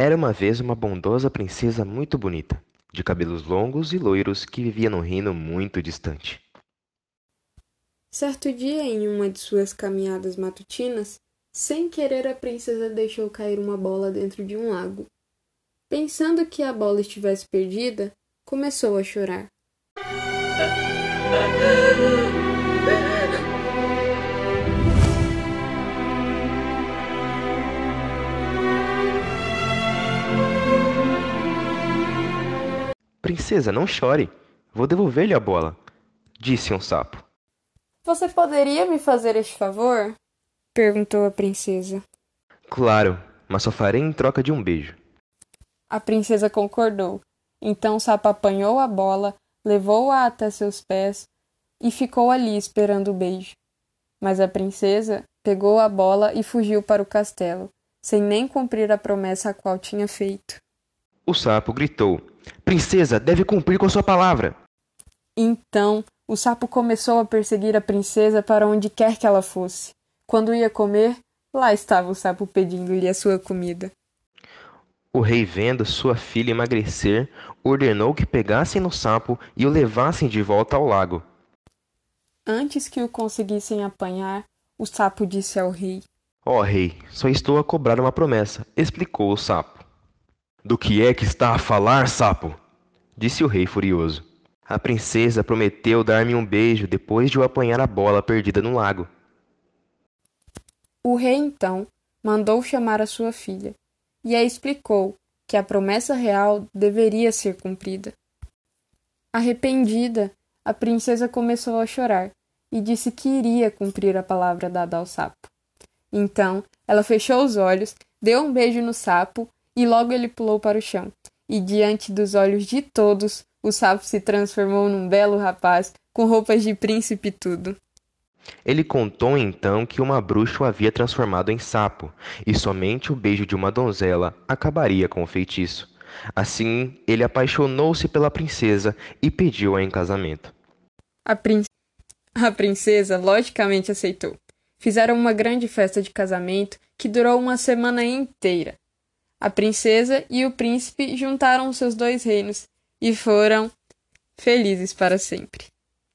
Era uma vez uma bondosa princesa muito bonita, de cabelos longos e loiros, que vivia num reino muito distante. Certo dia, em uma de suas caminhadas matutinas, sem querer a princesa deixou cair uma bola dentro de um lago. Pensando que a bola estivesse perdida, começou a chorar. Princesa, não chore. Vou devolver-lhe a bola, disse um sapo. Você poderia me fazer este favor? perguntou a princesa. Claro, mas só farei em troca de um beijo. A princesa concordou. Então o sapo apanhou a bola, levou-a até seus pés e ficou ali esperando o beijo. Mas a princesa pegou a bola e fugiu para o castelo, sem nem cumprir a promessa a qual tinha feito. O sapo gritou: Princesa, deve cumprir com sua palavra. Então o sapo começou a perseguir a princesa para onde quer que ela fosse. Quando ia comer, lá estava o sapo pedindo-lhe a sua comida. O rei, vendo sua filha emagrecer, ordenou que pegassem no sapo e o levassem de volta ao lago. Antes que o conseguissem apanhar, o sapo disse ao rei: Ó oh, rei, só estou a cobrar uma promessa, explicou o sapo. Do que é que está a falar, sapo? disse o rei furioso. A princesa prometeu dar-me um beijo depois de eu apanhar a bola perdida no lago. O rei então mandou chamar a sua filha e a explicou que a promessa real deveria ser cumprida. Arrependida, a princesa começou a chorar e disse que iria cumprir a palavra dada ao sapo. Então, ela fechou os olhos, deu um beijo no sapo e logo ele pulou para o chão. E diante dos olhos de todos, o sapo se transformou num belo rapaz, com roupas de príncipe e tudo. Ele contou então que uma bruxa o havia transformado em sapo, e somente o beijo de uma donzela acabaria com o feitiço. Assim, ele apaixonou-se pela princesa e pediu-a em casamento. A, prin... a princesa logicamente aceitou. Fizeram uma grande festa de casamento que durou uma semana inteira. A princesa e o príncipe juntaram seus dois reinos e foram felizes para sempre.